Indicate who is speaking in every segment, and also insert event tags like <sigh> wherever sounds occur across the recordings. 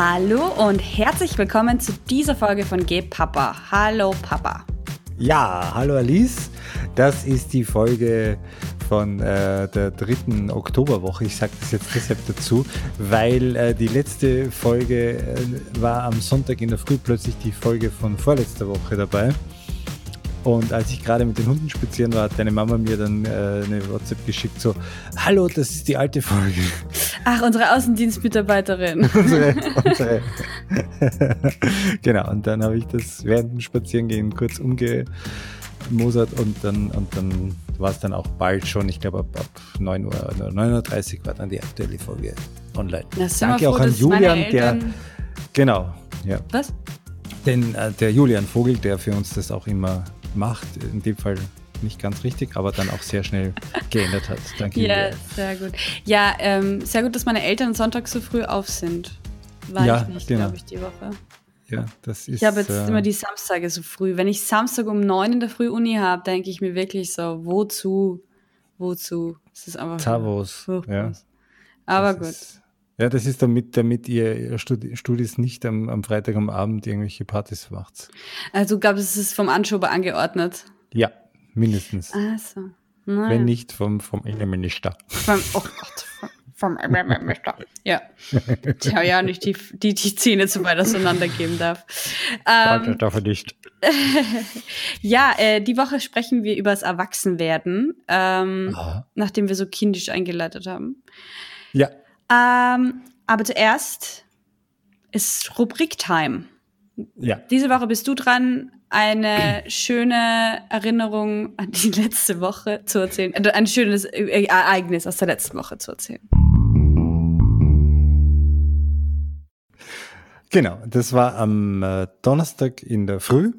Speaker 1: Hallo und herzlich willkommen zu dieser Folge von Geh Papa. Hallo Papa.
Speaker 2: Ja, hallo Alice. Das ist die Folge von äh, der dritten Oktoberwoche. Ich sage das jetzt deshalb dazu, weil äh, die letzte Folge äh, war am Sonntag in der Früh plötzlich die Folge von vorletzter Woche dabei. Und als ich gerade mit den Hunden spazieren war, hat deine Mama mir dann äh, eine WhatsApp geschickt, so, hallo, das ist die alte Folge.
Speaker 1: Ach, unsere Außendienstmitarbeiterin. <laughs>
Speaker 2: unsere, unsere. <laughs> genau, und dann habe ich das während dem Spazierengehen kurz umgemosert und dann, und dann war es dann auch bald schon, ich glaube ab, ab 9 Uhr, 9.30 Uhr war dann die aktuelle Folge online. Danke froh, auch an Julian, der, genau, ja.
Speaker 1: Was?
Speaker 2: Denn äh, der Julian Vogel, der für uns das auch immer macht, in dem Fall nicht ganz richtig, aber dann auch sehr schnell <laughs> geändert hat. Danke.
Speaker 1: Ja, sehr gut. Ja, ähm, sehr gut, dass meine Eltern Sonntag so früh auf sind. War
Speaker 2: ja,
Speaker 1: ich nicht,
Speaker 2: genau.
Speaker 1: glaube ich, die Woche.
Speaker 2: Ja, das ist.
Speaker 1: Ich habe jetzt
Speaker 2: äh,
Speaker 1: immer die Samstage so früh. Wenn ich Samstag um neun in der Früh Uni habe, denke ich mir wirklich so, wozu? Wozu? Es ist einfach furchtbar.
Speaker 2: Ja,
Speaker 1: Aber
Speaker 2: das
Speaker 1: gut.
Speaker 2: Ist, ja, das ist damit, damit ihr Studi Studis nicht am, am Freitag am Abend irgendwelche Partys macht.
Speaker 1: Also glaube, es ist vom Anschober angeordnet.
Speaker 2: Ja, mindestens.
Speaker 1: Also. Naja.
Speaker 2: Wenn nicht vom, vom Innenminister.
Speaker 1: Vom, oh <laughs> Gott, vom, vom Ja. Tja, ja, nicht die, die, die Zähne zu weit auseinandergeben darf. Ähm,
Speaker 2: dafür nicht. <laughs>
Speaker 1: ja, äh, die Woche sprechen wir über das Erwachsenwerden, ähm, nachdem wir so kindisch eingeleitet haben.
Speaker 2: Ja,
Speaker 1: Ähm, aber zuerst ist Rubrik-Time.
Speaker 2: ja.
Speaker 1: Diese Woche bist du dran, eine schöne Erinnerung an die letzte Woche zu erzählen. äh, Ein schönes äh, Ereignis aus der letzten Woche zu erzählen.
Speaker 2: Genau, das war am äh, Donnerstag in der Früh.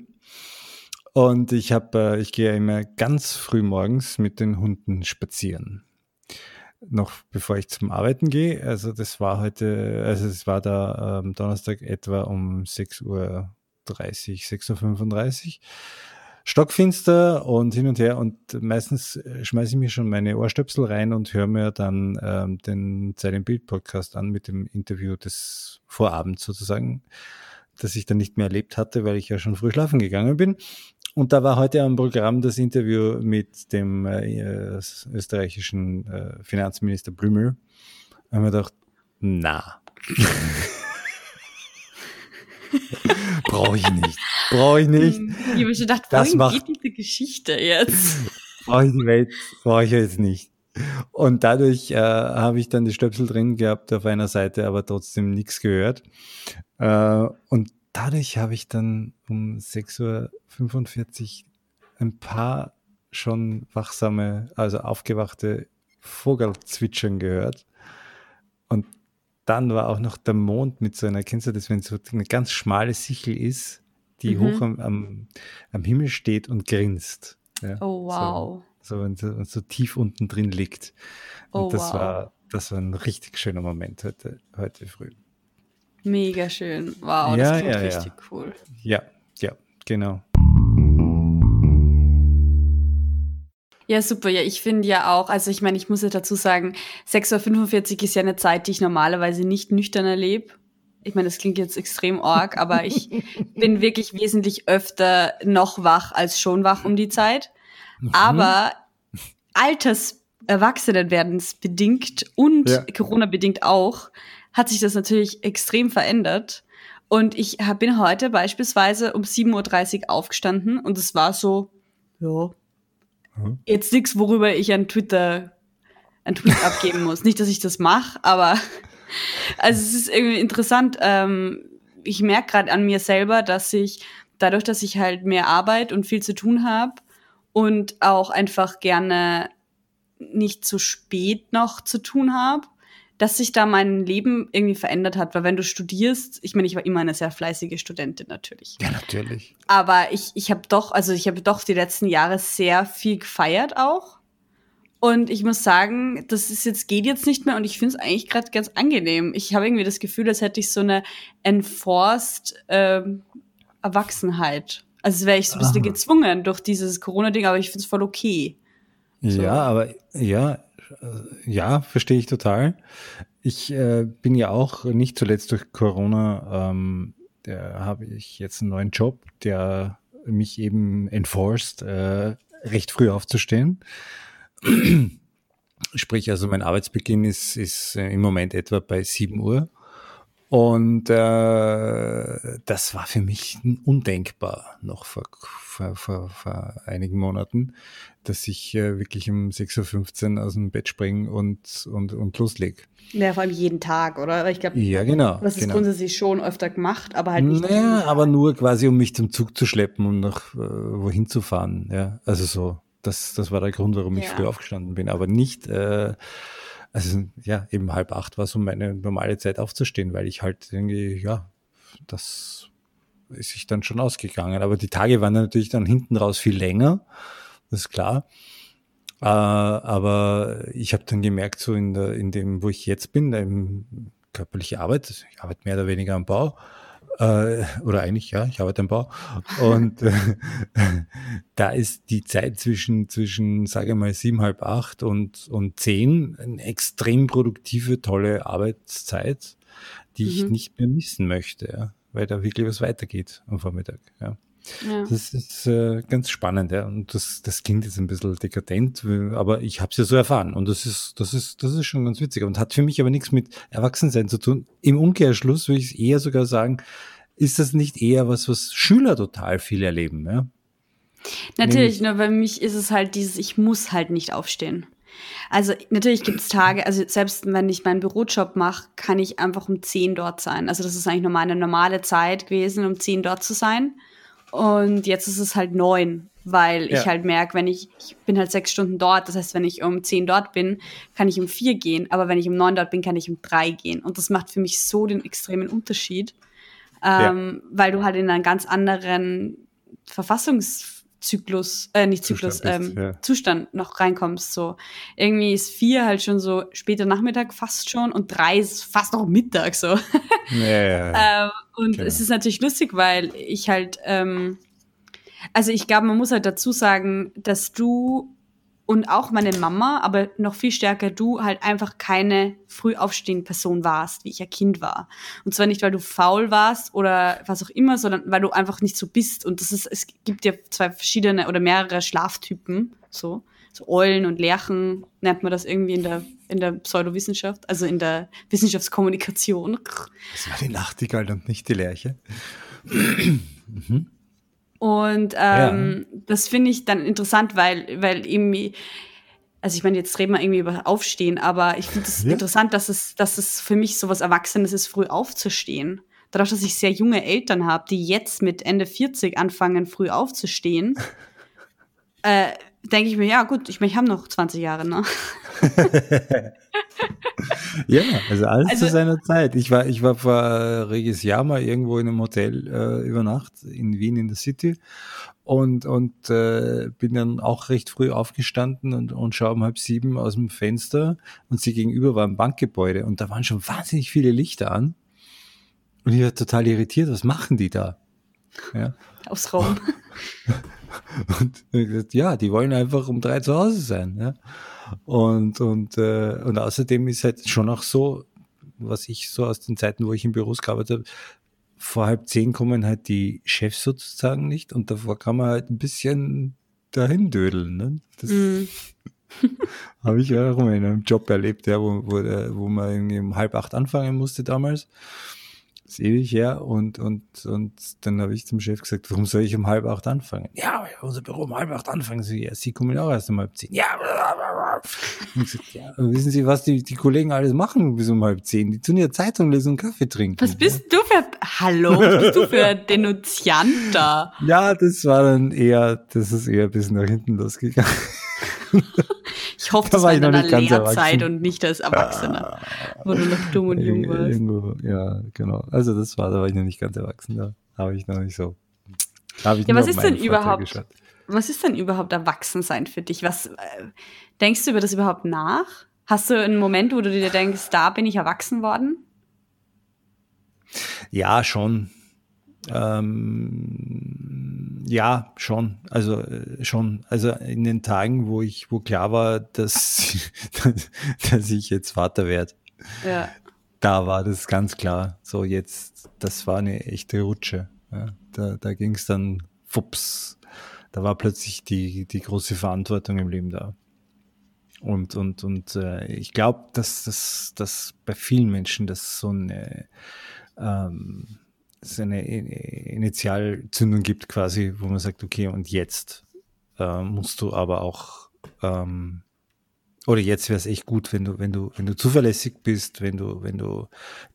Speaker 2: Und ich habe, äh, ich gehe immer ganz früh morgens mit den Hunden spazieren. Noch bevor ich zum Arbeiten gehe. Also das war heute, also es war da am Donnerstag etwa um 6.30 Uhr, 6.35 Uhr. Stockfinster und hin und her und meistens äh, schmeiße ich mir schon meine Ohrstöpsel rein und höre mir dann ähm, den Zeit im Bild Podcast an mit dem Interview des Vorabends sozusagen, das ich dann nicht mehr erlebt hatte, weil ich ja schon früh schlafen gegangen bin. Und da war heute am Programm das Interview mit dem äh, österreichischen äh, Finanzminister Blümel. Da haben wir gedacht, na. Brauche ich nicht. Brauche ich nicht.
Speaker 1: Ich habe schon gedacht,
Speaker 2: Das macht-
Speaker 1: geht diese Geschichte jetzt?
Speaker 2: brauche ich die Welt, brauche ich jetzt nicht. Und dadurch äh, habe ich dann die Stöpsel drin gehabt auf einer Seite, aber trotzdem nichts gehört. Äh, und dadurch habe ich dann um 6.45 Uhr ein paar schon wachsame, also aufgewachte Vogelzwitschern gehört. Und dann war auch noch der Mond mit so einer, kennst du das, wenn so eine ganz schmale Sichel ist, die
Speaker 1: Mhm.
Speaker 2: hoch am, am, am Himmel steht und grinst. Ja,
Speaker 1: Oh, wow.
Speaker 2: So, so, wenn so, so tief unten drin liegt. Und
Speaker 1: Oh,
Speaker 2: das
Speaker 1: wow.
Speaker 2: war, das war ein richtig schöner Moment heute, heute früh.
Speaker 1: Mega schön. Wow,
Speaker 2: Ja,
Speaker 1: das klingt
Speaker 2: ja, ja.
Speaker 1: richtig cool.
Speaker 2: Ja, ja, genau.
Speaker 1: Ja, super. Ja, ich finde ja auch, also ich meine, ich muss ja dazu sagen, 6.45 Uhr ist ja eine Zeit, die ich normalerweise nicht nüchtern erlebe. Ich meine, das klingt jetzt extrem arg, aber ich <laughs> bin wirklich wesentlich öfter noch wach als schon wach um die Zeit.
Speaker 2: Mhm.
Speaker 1: Aber Alters Erwachsenenwerdens bedingt und
Speaker 2: Ja.
Speaker 1: Corona-bedingt auch, hat sich das natürlich extrem verändert. Und ich bin heute beispielsweise um 7.30 Uhr aufgestanden und es war so, ja,
Speaker 2: Mhm.
Speaker 1: jetzt nichts, worüber ich an Twitter einen Tweet <laughs> abgeben muss. Nicht, dass ich das mache, aber <laughs> also es ist irgendwie interessant. Ähm, ich merke gerade an mir selber, dass ich dadurch, dass ich halt mehr Arbeit und viel zu tun habe und auch einfach gerne nicht so spät noch zu tun habe, dass sich da mein Leben irgendwie verändert hat. Weil wenn du studierst, ich meine, ich war immer eine sehr fleißige Studentin natürlich.
Speaker 2: Ja, natürlich.
Speaker 1: Aber ich, ich habe doch, also ich habe doch die letzten Jahre sehr viel gefeiert auch. Und ich muss sagen, das ist jetzt, geht jetzt nicht mehr und ich finde es eigentlich gerade ganz angenehm. Ich habe irgendwie das Gefühl, als hätte ich so eine enforced ähm, Erwachsenheit. Also als wäre ich so ein bisschen
Speaker 2: Aha.
Speaker 1: gezwungen durch dieses Corona-Ding, aber ich finde es voll okay. So.
Speaker 2: Ja, aber ja, ja, verstehe ich total. ich äh, bin ja auch nicht zuletzt durch Corona, ähm, habe ich jetzt einen neuen Job, der mich eben enforced, äh, recht früh aufzustehen. <clears throat> Sprich, also mein Arbeitsbeginn ist, ist äh, im Moment etwa bei 7 Uhr. Und äh, das war für mich undenkbar noch vor, vor, vor, vor einigen Monaten, dass ich äh, wirklich um 6.15 Uhr aus dem Bett springe und, und, und loslege.
Speaker 1: Ja, vor allem jeden Tag, oder?
Speaker 2: Ich glaube, ja, genau.
Speaker 1: Das ist
Speaker 2: genau.
Speaker 1: grundsätzlich schon öfter gemacht, aber halt
Speaker 2: nicht. Naja, aber nur quasi, um mich zum Zug zu schleppen und nach äh, wohin zu fahren. Ja, also so. Das, das war der Grund, warum ich ja. früh aufgestanden bin, aber nicht. Äh, also ja, eben halb acht war so meine normale Zeit aufzustehen, weil ich halt irgendwie, ja, das ist sich dann schon ausgegangen. Aber die Tage waren natürlich dann hinten raus viel länger, das ist klar. Äh, aber ich habe dann gemerkt, so in, der, in dem, wo ich jetzt bin, in körperliche Arbeit, ich arbeite mehr oder weniger am Bau, äh, oder eigentlich, ja, ich arbeite am Bau. Und äh, <laughs> da ist die Zeit zwischen, zwischen, sage ich mal, sieben, halb acht und, und zehn eine extrem produktive, tolle Arbeitszeit, die mhm. ich nicht mehr missen möchte, ja, weil da wirklich was weitergeht am Vormittag. Ja. Ja. Das ist äh, ganz spannend, ja. Und das, das klingt jetzt ein bisschen dekadent, aber ich habe es ja so erfahren. Und das ist, das ist, das ist schon ganz witzig und hat für mich aber nichts mit Erwachsensein zu tun. Im Umkehrschluss würde ich eher sogar sagen, ist das nicht eher was, was Schüler total viel erleben, ja?
Speaker 1: Natürlich, nur bei mich ist es halt dieses, ich muss halt nicht aufstehen. Also natürlich gibt es Tage, also selbst wenn ich meinen Bürojob mache, kann ich einfach um 10 dort sein. Also das ist eigentlich nur meine normale Zeit gewesen, um 10 dort zu sein. Und jetzt ist es halt neun, weil ja. ich halt merke, wenn ich, ich bin halt sechs Stunden dort, das heißt, wenn ich um zehn dort bin, kann ich um vier gehen, aber wenn ich um neun dort bin, kann ich um drei gehen. Und das macht für mich so den extremen Unterschied, ähm, ja. weil du halt in einen ganz anderen Verfassungs Zyklus, äh, nicht Zyklus, Zustand, ähm, ja. Zustand noch reinkommst. So irgendwie ist vier halt schon so später Nachmittag fast schon und drei ist fast noch Mittag so. <laughs> Ja, ja, ähm, und genau. es ist natürlich lustig, weil ich halt, ähm, also ich glaube, man muss halt dazu sagen, dass du und auch meine Mama, aber noch viel stärker du halt einfach keine früh aufstehende Person warst, wie ich ja Kind war. Und zwar nicht, weil du faul warst oder was auch immer, sondern weil du einfach nicht so bist. Und das ist, es gibt ja zwei verschiedene oder mehrere Schlaftypen, so. So Eulen und Lerchen nennt man das irgendwie in der, in der Pseudowissenschaft, also in der Wissenschaftskommunikation.
Speaker 2: Das war die Nachtigall und nicht die Lerche. <clears throat> mhm.
Speaker 1: Und ähm, ja. das finde ich dann interessant, weil, weil irgendwie, also ich meine, jetzt reden wir irgendwie über Aufstehen, aber ich finde es <laughs> ja. interessant, dass es, dass es für mich so was Erwachsenes ist, früh aufzustehen. Dadurch, dass ich sehr junge Eltern habe, die jetzt mit Ende 40 anfangen, früh aufzustehen, <laughs> äh, denke ich mir, ja gut, ich meine, ich habe noch 20 Jahre, ne? <laughs>
Speaker 2: ja, also alles also, zu seiner Zeit. Ich war, ich war vor äh, reges Jahr mal irgendwo in einem Hotel äh, über Nacht in Wien in der City und, und äh, bin dann auch recht früh aufgestanden und, und schaue um halb sieben aus dem Fenster und sie gegenüber war ein Bankgebäude und da waren schon wahnsinnig viele Lichter an. Und ich war total irritiert, was machen die da?
Speaker 1: Ja. Aus Raum. <laughs>
Speaker 2: Und ja, die wollen einfach um drei zu Hause sein. Ja. Und, und, äh, und außerdem ist halt schon auch so, was ich so aus den Zeiten, wo ich im Büros gearbeitet habe, vor halb zehn kommen halt die Chefs sozusagen nicht und davor kann man halt ein bisschen dahin dödeln. Ne? Das <laughs> mm. habe ich ja auch mal in einem Job erlebt, ja, wo, wo, wo man irgendwie um halb acht anfangen musste damals ist ewig her und, und, und dann habe ich zum Chef gesagt, warum soll ich um halb acht anfangen? Ja, unser Büro um halb acht anfangen. Sie, ja, Sie kommen auch erst um halb zehn. Ja, und gesagt, ja wissen Sie, was die, die Kollegen alles machen bis um halb zehn? Die tun ja Zeitung lesen und Kaffee trinken.
Speaker 1: Was bist du für, hallo, was bist du für Denunziant da? <laughs>
Speaker 2: Ja, das war dann eher, das ist eher bis nach hinten losgegangen. <laughs>
Speaker 1: Ich hoffe, da das war in deiner Lehrzeit und nicht als Erwachsener, ah, wo du noch dumm und jung warst. Irgendwo,
Speaker 2: ja, genau. Also das war, da war ich noch nicht ganz erwachsen, da habe ich noch nicht so.
Speaker 1: Ich ja, was ist denn überhaupt, was ist denn überhaupt Erwachsensein für dich? Was, äh, denkst du über das überhaupt nach? Hast du einen Moment, wo du dir denkst, da bin ich erwachsen worden?
Speaker 2: Ja, schon. Ähm, ja, schon. Also äh, schon. Also in den Tagen, wo ich, wo klar war, dass, <laughs> dass ich jetzt Vater werde.
Speaker 1: Ja.
Speaker 2: Da war das ganz klar. So jetzt, das war eine echte Rutsche. Ja, da da ging es dann fups. Da war plötzlich die, die große Verantwortung im Leben da. Und, und, und äh, ich glaube, dass das dass bei vielen Menschen das so eine, ähm, so eine Initialzündung gibt, quasi, wo man sagt, okay, und jetzt äh, musst du aber auch ähm, oder jetzt wäre es echt gut, wenn du, wenn du, wenn du zuverlässig bist, wenn du, wenn du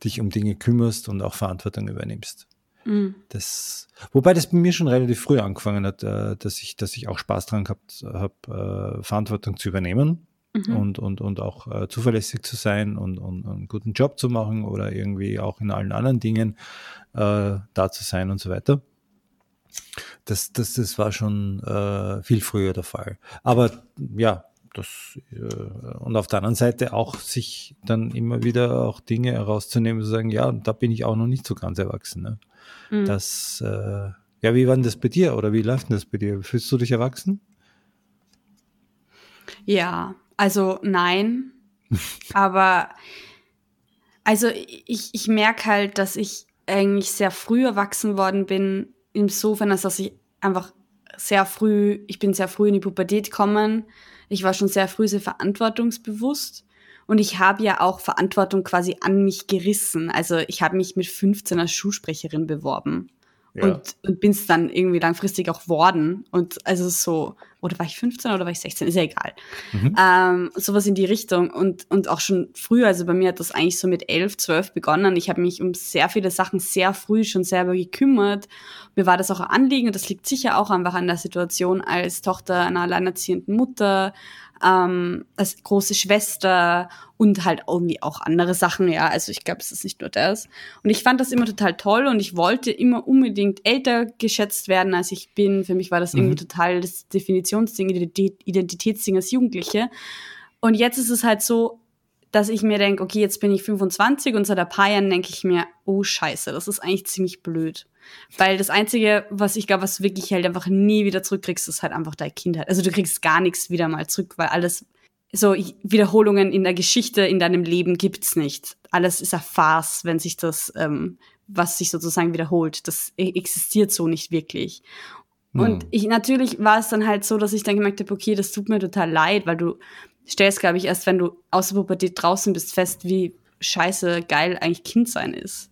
Speaker 2: dich um Dinge kümmerst und auch Verantwortung übernimmst. Mhm. Das, wobei das bei mir schon relativ früh angefangen hat, äh, dass ich, dass ich auch Spaß dran gehabt habe, äh, Verantwortung zu übernehmen mhm. und, und, und auch äh, zuverlässig zu sein und, und einen guten Job zu machen oder irgendwie auch in allen anderen Dingen äh, da zu sein und so weiter. Das, das, das war schon äh, viel früher der Fall. Aber ja, das, äh, und auf der anderen Seite auch sich dann immer wieder auch Dinge herauszunehmen, zu sagen, ja, da bin ich auch noch nicht so ganz erwachsen. Ne? Mhm. Das, äh, ja, wie war denn das bei dir oder wie läuft denn das bei dir? Fühlst du dich erwachsen?
Speaker 1: Ja, also nein, aber also ich, ich merke halt, dass ich eigentlich sehr früh erwachsen worden bin, insofern, als dass ich einfach sehr früh, ich bin sehr früh in die Pubertät gekommen. Ich war schon sehr früh sehr verantwortungsbewusst. Und ich habe ja auch Verantwortung quasi an mich gerissen. Also ich habe mich mit 15 als Schulsprecherin beworben. Ja. Und, und bin es dann irgendwie langfristig auch worden. Und also so, oder war ich 15 oder war ich 16? Ist ja egal. Mhm. Ähm, sowas in die Richtung. Und, und auch schon früher, also bei mir hat das eigentlich so mit 11, 12 begonnen. Ich habe mich um sehr viele Sachen sehr früh schon selber gekümmert. Mir war das auch ein Anliegen und das liegt sicher auch einfach an der Situation als Tochter einer alleinerziehenden Mutter, ähm, als große Schwester und halt irgendwie auch andere Sachen, ja. Also ich glaube, es ist nicht nur das. Und ich fand das immer total toll und ich wollte immer unbedingt älter geschätzt werden, als ich bin. Für mich war das mhm. irgendwie total das Definitionsding, Identitätsding als Jugendliche. Und jetzt ist es halt so, dass ich mir denke, okay, jetzt bin ich 25 und seit ein paar Jahren denke ich mir, oh scheiße, das ist eigentlich ziemlich blöd. Weil das Einzige, was ich glaube, was du wirklich halt einfach nie wieder zurückkriegst, ist halt einfach deine Kindheit. Also du kriegst gar nichts wieder mal zurück, weil alles, so Wiederholungen in der Geschichte in deinem Leben gibt's nicht. Alles ist eine Farce, wenn sich das, ähm, was sich sozusagen wiederholt. Das e-, existiert so nicht wirklich. Hm. Und ich, natürlich war es dann halt so, dass ich dann gemerkt habe, okay, das tut mir total leid, weil du stellst, glaube ich, erst wenn du aus der Pubertät draußen bist, fest, wie scheiße geil eigentlich Kind sein ist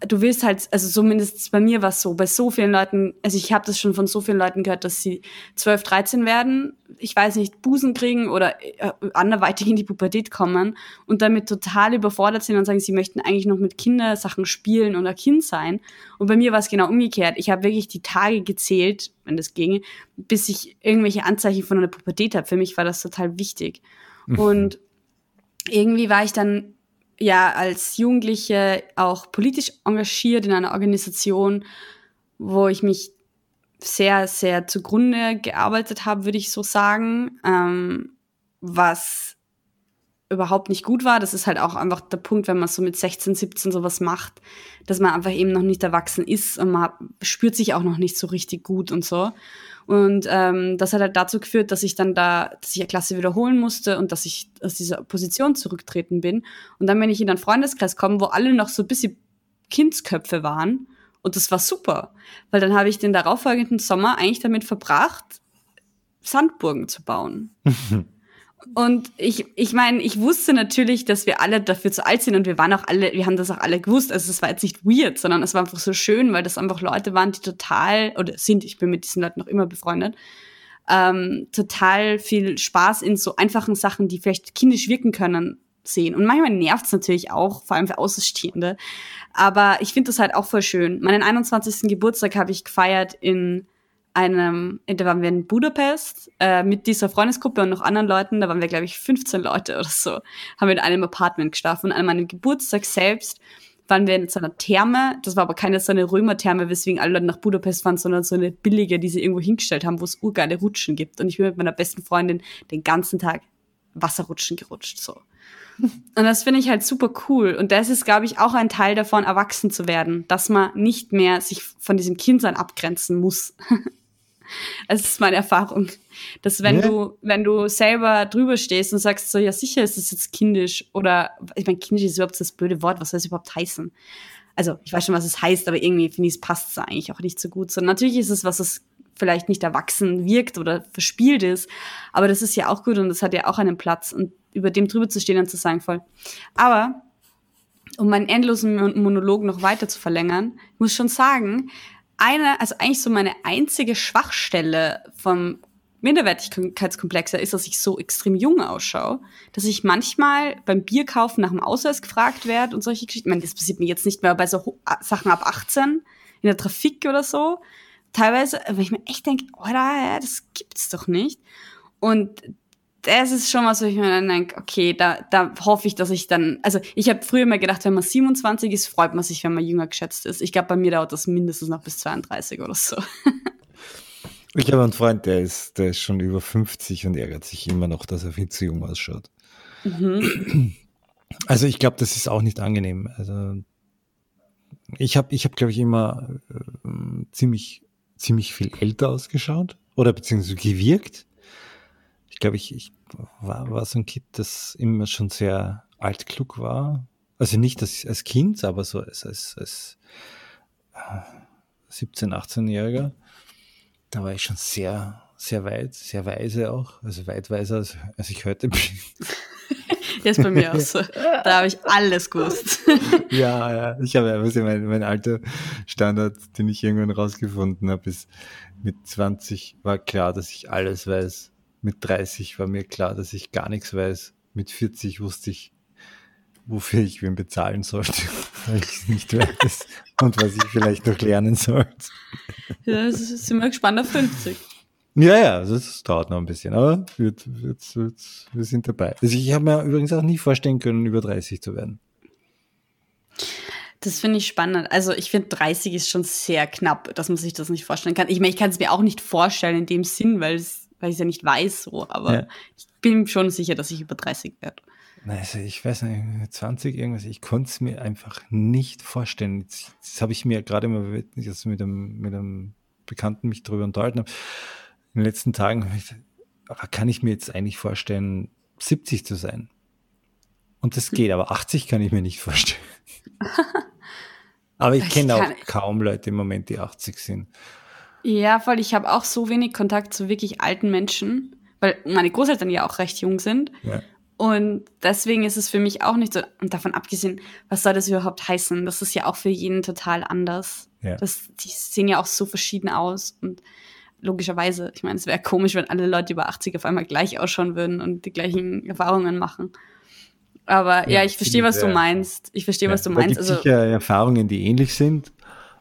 Speaker 1: du willst halt, also zumindest bei mir war es so, bei so vielen Leuten, also ich habe das schon von so vielen Leuten gehört, dass sie 12, 13 werden, ich weiß nicht, Busen kriegen oder äh, anderweitig in die Pubertät kommen und damit total überfordert sind und sagen, sie möchten eigentlich noch mit Kindersachen spielen oder Kind sein. Und bei mir war es genau umgekehrt. Ich habe wirklich die Tage gezählt, wenn das ging, bis ich irgendwelche Anzeichen von einer Pubertät habe. Für mich war das total wichtig. Mhm. Und irgendwie war ich dann ja als Jugendliche auch politisch engagiert in einer Organisation, wo ich mich sehr, sehr zugrunde gearbeitet habe, würde ich so sagen, ähm, was überhaupt nicht gut war. Das ist halt auch einfach der Punkt, wenn man so mit 16, 17 sowas macht, dass man einfach eben noch nicht erwachsen ist und man spürt sich auch noch nicht so richtig gut und so. Und ähm, das hat halt dazu geführt, dass ich dann da, dass ich eine Klasse wiederholen musste und dass ich aus dieser Position zurücktreten bin. Und dann bin ich in einen Freundeskreis gekommen, wo alle noch so ein bisschen Kindsköpfe waren. Und das war super, weil dann habe ich den darauffolgenden Sommer eigentlich damit verbracht, Sandburgen zu bauen. <laughs> Und ich, ich meine, ich wusste natürlich, dass wir alle dafür zu alt sind und wir waren auch alle, wir haben das auch alle gewusst. Also es war jetzt nicht weird, sondern es war einfach so schön, weil das einfach Leute waren, die total, oder sind, ich bin mit diesen Leuten noch immer befreundet, ähm, total viel Spaß in so einfachen Sachen, die vielleicht kindisch wirken können, sehen. Und manchmal nervt es natürlich auch, vor allem für Außenstehende. Aber ich finde das halt auch voll schön. Meinen 21. Geburtstag habe ich gefeiert in einem, da waren wir in Budapest äh, mit dieser Freundesgruppe und noch anderen Leuten, da waren wir, glaube ich, 15 Leute oder so, haben wir in einem Apartment geschlafen. Und an meinem Geburtstag selbst waren wir in so einer Therme, das war aber keine so eine Römertherme, weswegen alle Leute nach Budapest fahren, sondern so eine billige, die sie irgendwo hingestellt haben, wo es urgeile Rutschen gibt. Und ich bin mit meiner besten Freundin den ganzen Tag Wasserrutschen gerutscht, so. Und das finde ich halt super cool. Und das ist, glaube ich, auch ein Teil davon, erwachsen zu werden, dass man nicht mehr sich von diesem Kindsein abgrenzen muss. <laughs> Das ist meine Erfahrung, dass wenn
Speaker 2: Ja.
Speaker 1: du, wenn du selber drüber stehst und sagst so, ja sicher ist das jetzt kindisch oder, ich meine, kindisch ist überhaupt das blöde Wort, was soll es überhaupt heißen? Also ich weiß schon, was es heißt, aber irgendwie finde ich, es passt da eigentlich auch nicht so gut. So, natürlich ist es, was es vielleicht nicht erwachsen wirkt oder verspielt ist, aber das ist ja auch gut und das hat ja auch einen Platz und über dem drüber zu stehen und zu sagen, voll. Aber um meinen endlosen Mon- Monolog noch weiter zu verlängern, muss schon sagen, eine, also eigentlich so meine einzige Schwachstelle vom Minderwertigkeitskomplexer ist, dass ich so extrem jung ausschaue, dass ich manchmal beim Bierkaufen nach dem Ausweis gefragt werde und solche Geschichten. Ich meine, das passiert mir jetzt nicht mehr bei so Ho- Sachen ab 18 in der Trafik oder so. Teilweise, weil ich mir echt denke, oder, das gibt's doch nicht. Und das ist schon was, wo ich mir dann denke, okay, da, da hoffe ich, dass ich dann, also ich habe früher immer gedacht, wenn man 27 ist, freut man sich, wenn man jünger geschätzt ist. Ich glaube, bei mir dauert das mindestens noch bis 32 oder so. <laughs>
Speaker 2: Ich habe einen Freund, der ist, der ist schon über 50 und ärgert sich immer noch, dass er viel zu jung ausschaut.
Speaker 1: Mhm.
Speaker 2: Also ich glaube, das ist auch nicht angenehm. Also ich habe, ich habe, glaube ich, immer äh, ziemlich, ziemlich viel älter ausgeschaut oder beziehungsweise gewirkt. Ich glaube, ich, ich war, war so ein Kind, das immer schon sehr altklug war. Also nicht als, als Kind, aber so als, als, als äh, 17-, 18-Jähriger. Da war ich schon sehr, sehr weit, sehr weise auch. Also weit weiser, als, als ich heute bin. <laughs>
Speaker 1: Das ist bei mir auch so. <laughs> Da habe ich alles gewusst.
Speaker 2: Ja, ja, ich habe ja, mein, mein alter Standard, den ich irgendwann rausgefunden habe, ist mit 20 war klar, dass ich alles weiß. Mit 30 war mir klar, dass ich gar nichts weiß. Mit 40 wusste ich, wofür ich wen bezahlen sollte, <laughs> weil ich es nicht weiß <laughs> und was ich vielleicht noch lernen sollte.
Speaker 1: Ja, das ist, sind wir gespannt auf 50.
Speaker 2: Ja, ja, das dauert noch ein bisschen, aber wird, wird, wird, wir sind dabei. Also ich habe mir übrigens auch nie vorstellen können, über 30 zu werden.
Speaker 1: Das finde ich spannend. Also ich finde 30 ist schon sehr knapp, dass man sich das nicht vorstellen kann. Ich meine, ich kann es mir auch nicht vorstellen in dem Sinn, weil es, weil ich es ja nicht weiß so, aber
Speaker 2: Ja.
Speaker 1: ich bin schon sicher, dass ich über 30 werde.
Speaker 2: Also ich weiß nicht, 20 irgendwas, ich konnte es mir einfach nicht vorstellen. Jetzt, das habe ich mir gerade mal mit, jetzt mit, einem, mit einem Bekannten mich darüber unterhalten habe. In den letzten Tagen kann ich mir jetzt eigentlich vorstellen, 70 zu sein? Und das geht, aber 80 kann ich mir nicht vorstellen. <laughs> aber ich
Speaker 1: Ich
Speaker 2: kenne auch kaum Leute im Moment, die 80 sind.
Speaker 1: Ja, voll. Ich habe auch so wenig Kontakt zu wirklich alten Menschen, weil meine Großeltern ja auch recht jung sind.
Speaker 2: Ja.
Speaker 1: Und deswegen ist es für mich auch nicht so, und davon abgesehen, was soll das überhaupt heißen? Das ist ja auch für jeden total anders.
Speaker 2: Ja.
Speaker 1: Das, die sehen ja auch so verschieden aus. Und logischerweise, ich meine, es wäre komisch, wenn alle Leute über 80 auf einmal gleich ausschauen würden und die gleichen Erfahrungen machen. Aber ja,
Speaker 2: Ja,
Speaker 1: ich verstehe, was du meinst. Ich verstehe, was du meinst.
Speaker 2: gibt
Speaker 1: Also,
Speaker 2: sicher Erfahrungen, die ähnlich sind,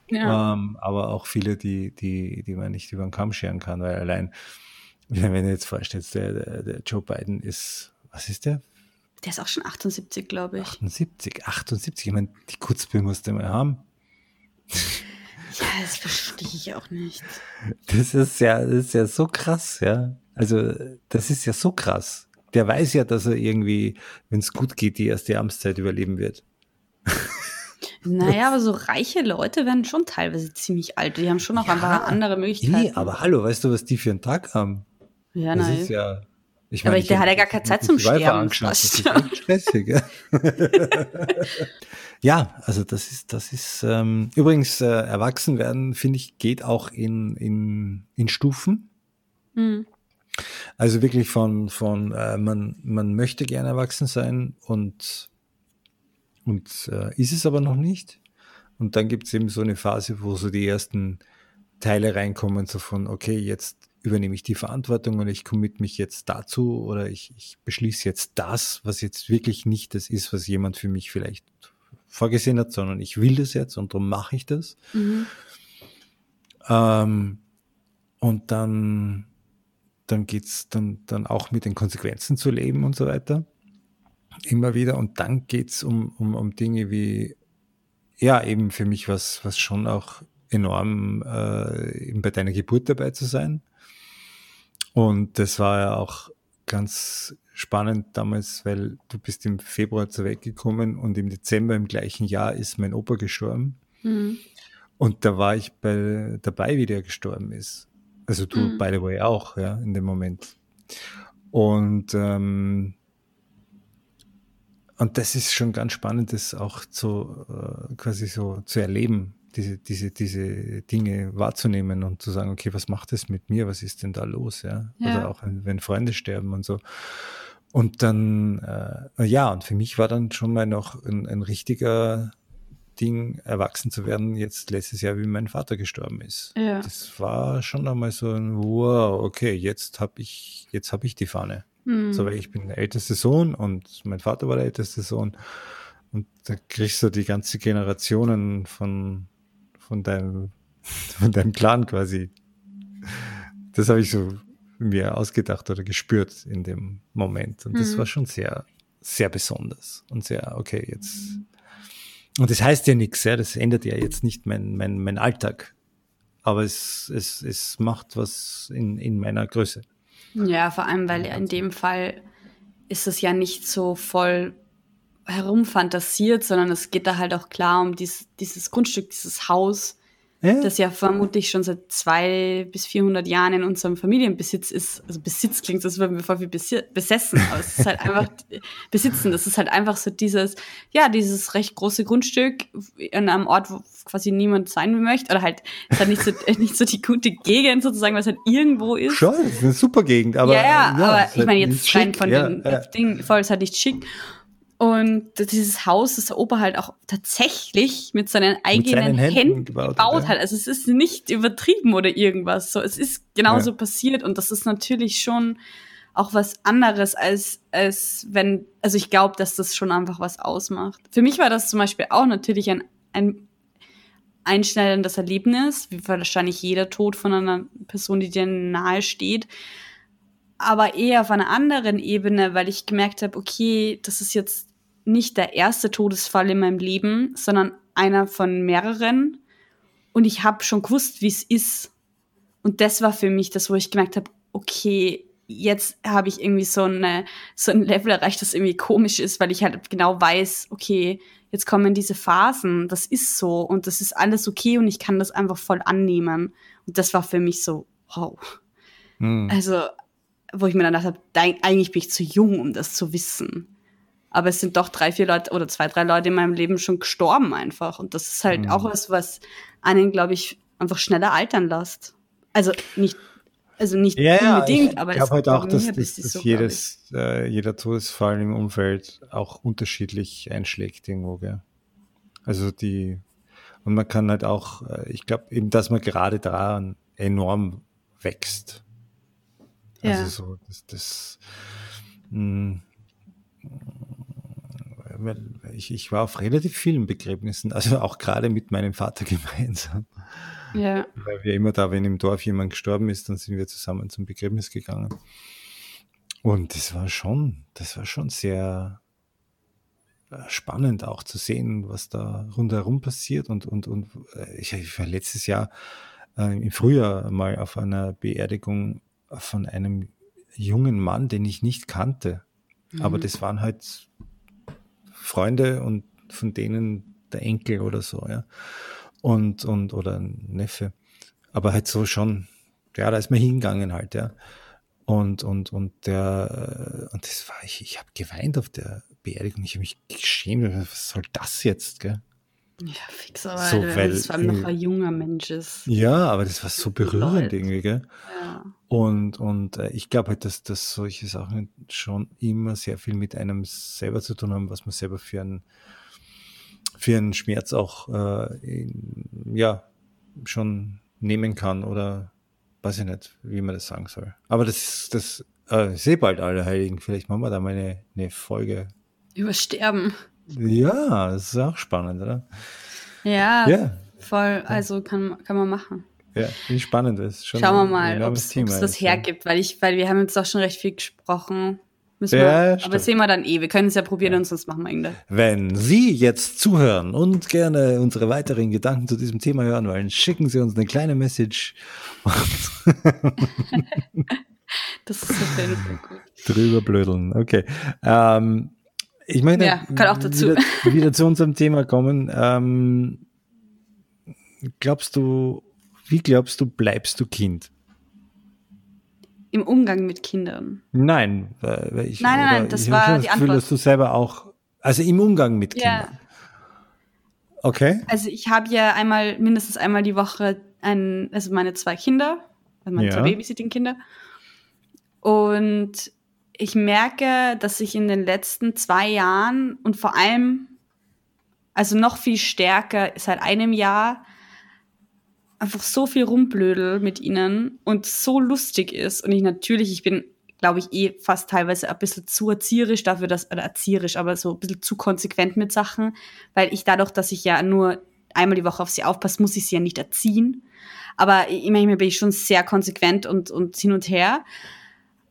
Speaker 1: ja.
Speaker 2: Ähm, aber auch viele, die, die, die man nicht über den Kamm scheren kann, weil allein, <laughs> wenn du jetzt vorstellst, der, der, der Joe Biden ist, was ist der?
Speaker 1: Der ist auch schon 78, glaube ich.
Speaker 2: 78, 78, ich meine, die Kutzbe musste mal haben.
Speaker 1: Ja, das verstehe ich auch nicht.
Speaker 2: Das ist ja, das ist ja so krass, ja. Also, das ist ja so krass. Der weiß ja, dass er irgendwie, wenn es gut geht, die erste Amtszeit überleben wird. <laughs>
Speaker 1: Naja, aber so reiche Leute werden schon teilweise ziemlich alt. Die haben schon auch
Speaker 2: Ja.
Speaker 1: einfach andere Möglichkeiten.
Speaker 2: Nee, aber hallo, weißt du, was die für einen Tag haben?
Speaker 1: ja,
Speaker 2: das
Speaker 1: nein.
Speaker 2: ist ja. Ich
Speaker 1: Aber
Speaker 2: ich
Speaker 1: der hat ja gar keine Zeit zum Sterben,
Speaker 2: Das ist echt stressig, ja. <laughs> ja, also das ist, das ist ähm, übrigens äh, erwachsen werden, finde ich, geht auch in, in, in Stufen.
Speaker 1: Hm.
Speaker 2: Also wirklich von, von äh, man, man möchte gerne erwachsen sein und, und äh, ist es aber noch nicht. Und dann gibt es eben so eine Phase, wo so die ersten Teile reinkommen, so von, okay, jetzt übernehme ich die Verantwortung und ich commit mich jetzt dazu oder ich, ich beschließe jetzt das, was jetzt wirklich nicht das ist, was jemand für mich vielleicht vorgesehen hat, sondern ich will das jetzt und darum mache ich das.
Speaker 1: Mhm.
Speaker 2: Ähm, und dann, dann geht's dann, dann auch mit den Konsequenzen zu leben und so weiter. Immer wieder. Und dann geht's um, um, um Dinge wie, ja, eben für mich was, was schon auch enorm äh, eben bei deiner Geburt dabei zu sein. Und das war ja auch ganz spannend damals, weil du bist im Februar zur Welt gekommen und im Dezember im gleichen Jahr ist mein Opa gestorben.
Speaker 1: Mhm.
Speaker 2: Und da war ich bei, dabei, wie der gestorben ist. Also du, mhm. by the way, auch, ja, in dem Moment. Und, ähm, und das ist schon ganz spannend, das auch zu, äh, quasi so zu erleben, diese, diese, diese Dinge wahrzunehmen und zu sagen, okay, was macht das mit mir? Was ist denn da los? Ja. ja. Oder auch wenn Freunde sterben und so. Und dann, äh, ja, und für mich war dann schon mal noch ein, ein richtiger Ding, erwachsen zu werden, jetzt letztes Jahr, wie mein Vater gestorben ist. Ja. Das war schon einmal so ein Wow, okay, jetzt habe ich, jetzt habe ich die Fahne. Mhm. So, weil ich bin der älteste Sohn und mein Vater war der älteste Sohn. Und da kriegst du die ganze Generationen von, von deinem, <laughs> von deinem Clan quasi. Das habe ich so mir ausgedacht oder gespürt in dem Moment. Und das mhm. war schon sehr, sehr besonders und sehr, okay, jetzt. Und das heißt ja nichts, ja, das ändert ja jetzt nicht mein, mein, mein Alltag. Aber es, es, es macht was in, in meiner Größe.
Speaker 1: Ja, vor allem, weil in dem Fall ist es ja nicht so voll herumfantasiert, sondern es geht da halt auch klar um dies, dieses Grundstück, dieses Haus, ja. das ja vermutlich schon seit zwei bis 400 Jahren in unserem Familienbesitz ist. Also Besitz klingt, als würden wir voll viel besessen, aber es ist halt <laughs> einfach besitzen. Das ist halt einfach so dieses, ja, dieses recht große Grundstück an einem Ort, wo quasi niemand sein möchte. Oder halt, es ist halt nicht so, <laughs> nicht so die gute Gegend sozusagen, was halt irgendwo ist.
Speaker 2: Schon, es ist eine super Gegend, aber.
Speaker 1: Ja, ja, ja aber ich meine jetzt rein von ja, dem ja. Ding, voll ist halt nicht schick. Und dieses Haus ist der Opa halt auch tatsächlich mit seinen eigenen mit seinen Händen, Händen, gebaut, gebaut ja. hat. Also es ist nicht übertrieben oder irgendwas. So, es ist genauso ja. passiert und das ist natürlich schon auch was anderes als, als wenn, also ich glaube, dass das schon einfach was ausmacht. Für mich war das zum Beispiel auch natürlich ein, ein einschneidendes Erlebnis, wie wahrscheinlich jeder Tod von einer Person, die dir nahe steht aber eher auf einer anderen Ebene, weil ich gemerkt habe, okay, das ist jetzt nicht der erste Todesfall in meinem Leben, sondern einer von mehreren. Und ich habe schon gewusst, wie es ist. Und das war für mich das, wo ich gemerkt habe, okay, jetzt habe ich irgendwie so, eine, so ein Level erreicht, das irgendwie komisch ist, weil ich halt genau weiß, okay, jetzt kommen diese Phasen, das ist so und das ist alles okay und ich kann das einfach voll annehmen. Und das war für mich so, wow. Hm. Also wo ich mir dann dachte, eigentlich bin ich zu jung, um das zu wissen. Aber es sind doch drei, vier Leute oder zwei, drei Leute in meinem Leben schon gestorben einfach. Und das ist halt mhm. auch was, was einen, glaube ich, einfach schneller altern lässt. Also nicht, also nicht
Speaker 2: ja, unbedingt, ja, aber ich glaube halt auch, dass, dass, dass so, jedes, äh, jeder Todesfall im Umfeld auch unterschiedlich einschlägt irgendwo, gell? Also die, und man kann halt auch, äh, ich glaube eben, dass man gerade daran enorm wächst. Ja. Also so, das, das mh, hm, ich, ich war auf relativ vielen Begräbnissen, also auch gerade mit meinem Vater <laughs> gemeinsam. Ja. Weil wir immer da, wenn im Dorf jemand gestorben ist, dann sind wir zusammen zum Begräbnis gegangen. Und das war schon, das war schon sehr äh, spannend auch zu sehen, was da rundherum passiert. Und, und, und äh, ich, ich war letztes Jahr äh, im Frühjahr mal auf einer Beerdigung von einem jungen Mann, den ich nicht kannte. Mhm. Aber das waren halt Freunde und von denen der Enkel oder so, ja. Und, und, oder ein Neffe. Aber halt so schon, ja, da ist man hingegangen halt, ja. Und, und, und der, und das war, ich, ich habe geweint auf der Beerdigung. Ich habe mich geschämt, was soll das jetzt, gell?
Speaker 1: Ja, fix, aber so, weil es vor allem noch ein junger Mensch ist.
Speaker 2: Ja, aber das war so berührend irgendwie, gell? Ja. Und, und äh, ich glaube halt, dass, dass solche Sachen schon immer sehr viel mit einem selber zu tun haben, was man selber für einen, für einen Schmerz auch äh, in, ja, schon nehmen kann oder weiß ich nicht, wie man das sagen soll. Aber das, das äh, ich sehe bald alle Heiligen. Vielleicht machen wir da mal eine, eine Folge.
Speaker 1: Über Sterben.
Speaker 2: Ja, das ist auch spannend, oder?
Speaker 1: Ja, ja. voll. Also kann, kann man machen.
Speaker 2: Ja, wie spannend ist.
Speaker 1: Schon Schauen wir mal, ob es das hergibt, weil ich, weil wir haben jetzt auch schon recht viel gesprochen. Müssen ja, wir, aber sehen wir dann eh. Wir können es ja probieren ja. und sonst machen wir irgendwas.
Speaker 2: Wenn Sie jetzt zuhören und gerne unsere weiteren Gedanken zu diesem Thema hören wollen, schicken Sie uns eine kleine Message. <laughs>
Speaker 1: das ist auf jeden Fall gut.
Speaker 2: Drüber blödeln, okay. Ähm, ich möchte
Speaker 1: ja, kann auch dazu.
Speaker 2: Wieder, wieder zu unserem Thema kommen. Ähm, glaubst du, wie glaubst du, bleibst du Kind?
Speaker 1: Im Umgang mit Kindern.
Speaker 2: Nein, weil ich,
Speaker 1: nein, nein, nein, das
Speaker 2: ich
Speaker 1: war die
Speaker 2: das Gefühl,
Speaker 1: Antwort.
Speaker 2: dass du selber auch, also im Umgang mit
Speaker 1: Ja.
Speaker 2: Kindern. Okay.
Speaker 1: Also ich habe ja einmal, mindestens einmal die Woche ein, also meine zwei Kinder, also meine
Speaker 2: Ja.
Speaker 1: zwei Babysitting-Kinder. Und ich merke, dass ich in den letzten zwei Jahren und vor allem, also noch viel stärker seit einem Jahr, einfach so viel rumblödel mit ihnen und so lustig ist. Und ich natürlich, ich bin, glaube ich, eh fast teilweise ein bisschen zu erzieherisch dafür, dass, oder erzieherisch, aber so ein bisschen zu konsequent mit Sachen, weil ich dadurch, dass ich ja nur einmal die Woche auf sie aufpasse, muss ich sie ja nicht erziehen. Aber manchmal bin ich schon sehr konsequent und, und hin und her.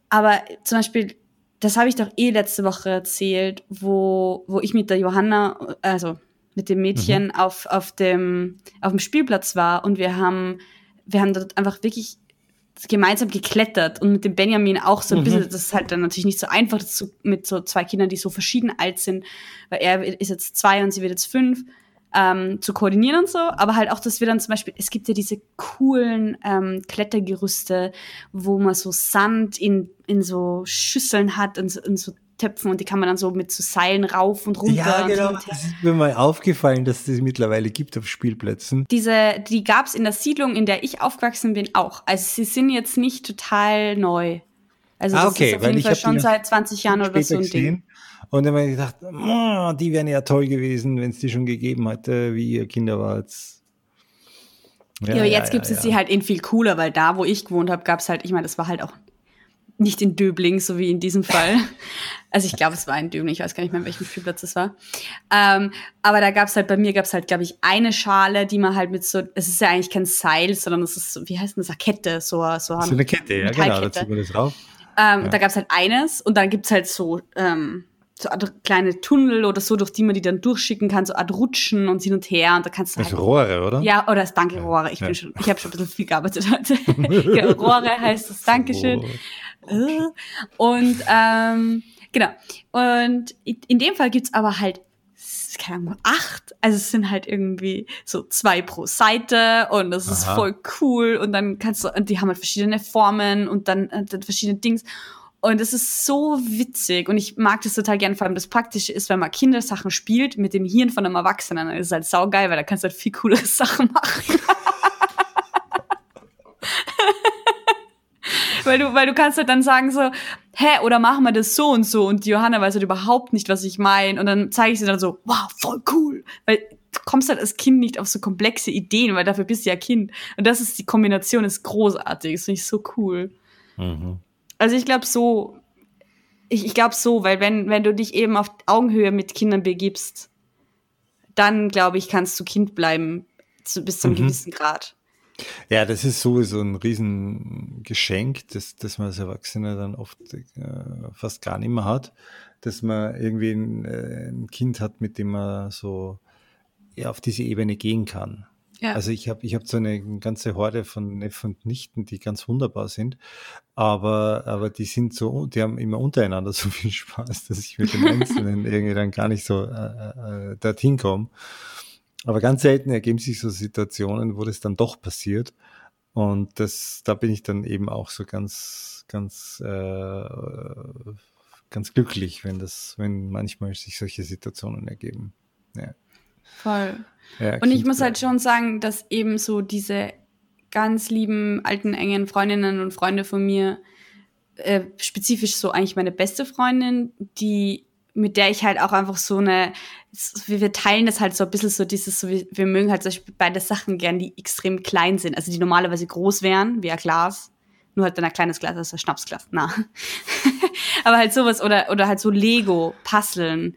Speaker 1: Aber zum Beispiel, das habe ich doch eh letzte Woche erzählt, wo, wo ich mit der Johanna, also mit dem Mädchen auf, auf, dem, auf dem Spielplatz war und wir haben, wir haben dort einfach wirklich gemeinsam geklettert und mit dem Benjamin auch so ein
Speaker 2: Mhm.
Speaker 1: bisschen, das ist halt dann natürlich nicht so einfach so, mit so zwei Kindern, die so verschieden alt sind, weil er ist jetzt zwei und sie wird jetzt fünf, ähm, zu koordinieren und so, aber halt auch, dass wir dann zum Beispiel, es gibt ja diese coolen ähm, Klettergerüste, wo man so Sand in, in so Schüsseln hat, so, in so Töpfen und die kann man dann so mit so Seilen rauf und runter.
Speaker 2: Ja,
Speaker 1: und
Speaker 2: genau.
Speaker 1: und.
Speaker 2: Das ist mir mal aufgefallen, dass es das mittlerweile gibt auf Spielplätzen.
Speaker 1: Diese, die gab's in der Siedlung, in der ich aufgewachsen bin, auch. Also sie sind jetzt nicht total neu. Also
Speaker 2: Ah,
Speaker 1: das
Speaker 2: okay,
Speaker 1: ist auf
Speaker 2: weil
Speaker 1: jeden
Speaker 2: ich
Speaker 1: Fall schon seit 20 Jahren oder so ein Ding.
Speaker 2: Und dann habe ich gedacht, "Oh, die wären ja toll gewesen, wenn es die schon gegeben hätte, wie ihr Kinder wart.
Speaker 1: Ja, aber jetzt gibt's es
Speaker 2: ja.
Speaker 1: sie halt in viel cooler, weil da, wo ich gewohnt habe, gab's halt, ich meine, das war halt auch nicht in Döbling, so wie in diesem Fall. <laughs> Also ich glaube, es war in Döbling, ich weiß gar nicht mehr, an welchem Spielplatz es war. Ähm, aber da gab's halt, bei mir gab's halt, glaube ich, eine Schale, die man halt mit so, es ist ja eigentlich kein Seil, sondern es ist so, wie heißt denn das, eine Kette, so, so,
Speaker 2: So eine Kette, ja, genau, da zieht man das drauf.
Speaker 1: Ähm,
Speaker 2: Ja.
Speaker 1: Da gab's halt eines und dann gibt's halt so, ähm, so Art kleine Tunnel oder so, durch die man die dann durchschicken kann, so Art Rutschen und hin und her und da kannst du
Speaker 2: Das
Speaker 1: halt
Speaker 2: Rohre, oder?
Speaker 1: ja, oder das Danke Rohre. Ich
Speaker 2: Ja.
Speaker 1: bin schon, ich habe schon ein bisschen viel gearbeitet heute. <laughs> genau, Rohre heißt das Dankeschön.
Speaker 2: Rohre.
Speaker 1: Äh. Und ähm, genau. Und in dem Fall gibt's aber halt keine Ahnung, acht. Also es sind halt irgendwie so zwei pro Seite und das ist
Speaker 2: Aha.
Speaker 1: voll cool. Und dann kannst du, und die haben halt verschiedene Formen und dann, äh, dann verschiedene Dings. Und es ist so witzig und ich mag das total gerne. Vor allem das Praktische ist, wenn man Kindersachen spielt mit dem Hirn von einem Erwachsenen, dann ist es halt saugeil, weil da kannst du halt viel coolere <laughs> Sachen machen. weil du, weil du kannst halt dann sagen so, hä, oder machen wir das so und so und die Johanna weiß halt überhaupt nicht, was ich meine und dann zeige ich sie dann so, wow, voll cool, weil du kommst halt als Kind nicht auf so komplexe Ideen, weil dafür bist du ja Kind und das ist die Kombination ist großartig, das finde ich so cool.
Speaker 2: Mhm.
Speaker 1: Also ich glaube so, ich, ich glaube so, weil wenn, wenn du dich eben auf Augenhöhe mit Kindern begibst, dann glaube ich, kannst du Kind bleiben zu, bis zu einem
Speaker 2: Mhm.
Speaker 1: gewissen Grad.
Speaker 2: Ja, das ist sowieso ein Riesengeschenk, das, das man als Erwachsener dann oft äh, fast gar nicht mehr hat, dass man irgendwie ein, äh, ein Kind hat, mit dem man so ja, auf diese Ebene gehen kann.
Speaker 1: Ja.
Speaker 2: Also ich habe ich hab so eine ganze Horde von Neffen und Nichten, die ganz wunderbar sind, aber, aber die sind so, die haben immer untereinander <laughs> so viel Spaß, dass ich mit den Einzelnen <laughs> irgendwie dann gar nicht so äh, äh, dorthin komme. Aber ganz selten ergeben sich so Situationen, wo das dann doch passiert. Und das, da bin ich dann eben auch so ganz, ganz, äh, ganz glücklich, wenn das, wenn manchmal sich solche Situationen ergeben. Ja.
Speaker 1: Voll.
Speaker 2: Ja,
Speaker 1: Und ich muss halt schon sagen, dass eben so diese ganz lieben, alten, engen Freundinnen und Freunde von mir, äh, spezifisch so eigentlich meine beste Freundin, die, mit der ich halt auch einfach so eine, wir teilen das halt so ein bisschen so dieses, so wir, wir mögen halt Beispiel beide Sachen gern, die extrem klein sind, also die normalerweise groß wären, wie ein Glas, nur halt dann ein kleines Glas, also ein Schnapsglas, na. <laughs> Aber halt sowas, oder, oder halt so Lego, Puzzeln,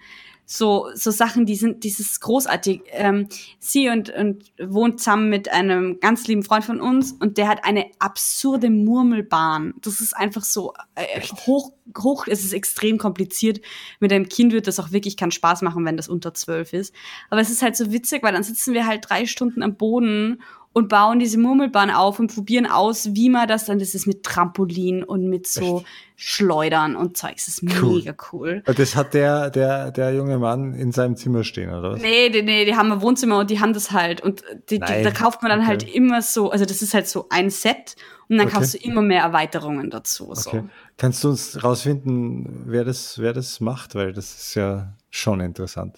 Speaker 1: so, so Sachen, die sind, dieses großartig. Ähm, sie und, und wohnt zusammen mit einem ganz lieben Freund von uns und der hat eine absurde Murmelbahn. Das ist einfach so äh, hoch, hoch, es ist extrem kompliziert. Mit einem Kind wird das auch wirklich keinen Spaß machen, wenn das unter zwölf ist. Aber es ist halt so witzig, weil dann sitzen wir halt drei Stunden am Boden und bauen diese Murmelbahn auf und probieren aus, wie man das dann, das ist mit Trampolin und mit so Schleudern und Zeugs. Das ist
Speaker 2: Cool.
Speaker 1: mega cool.
Speaker 2: Das hat der, der, der junge Mann in seinem Zimmer stehen, oder was?
Speaker 1: Nee, nee, nee, die haben ein Wohnzimmer und die haben das halt. Und die, die, da kauft man dann
Speaker 2: Okay.
Speaker 1: halt immer so, also das ist halt so ein Set und dann
Speaker 2: Okay.
Speaker 1: kaufst du immer mehr Erweiterungen dazu. So.
Speaker 2: Okay. Kannst du uns rausfinden, wer das, wer das macht? Weil das ist ja schon interessant.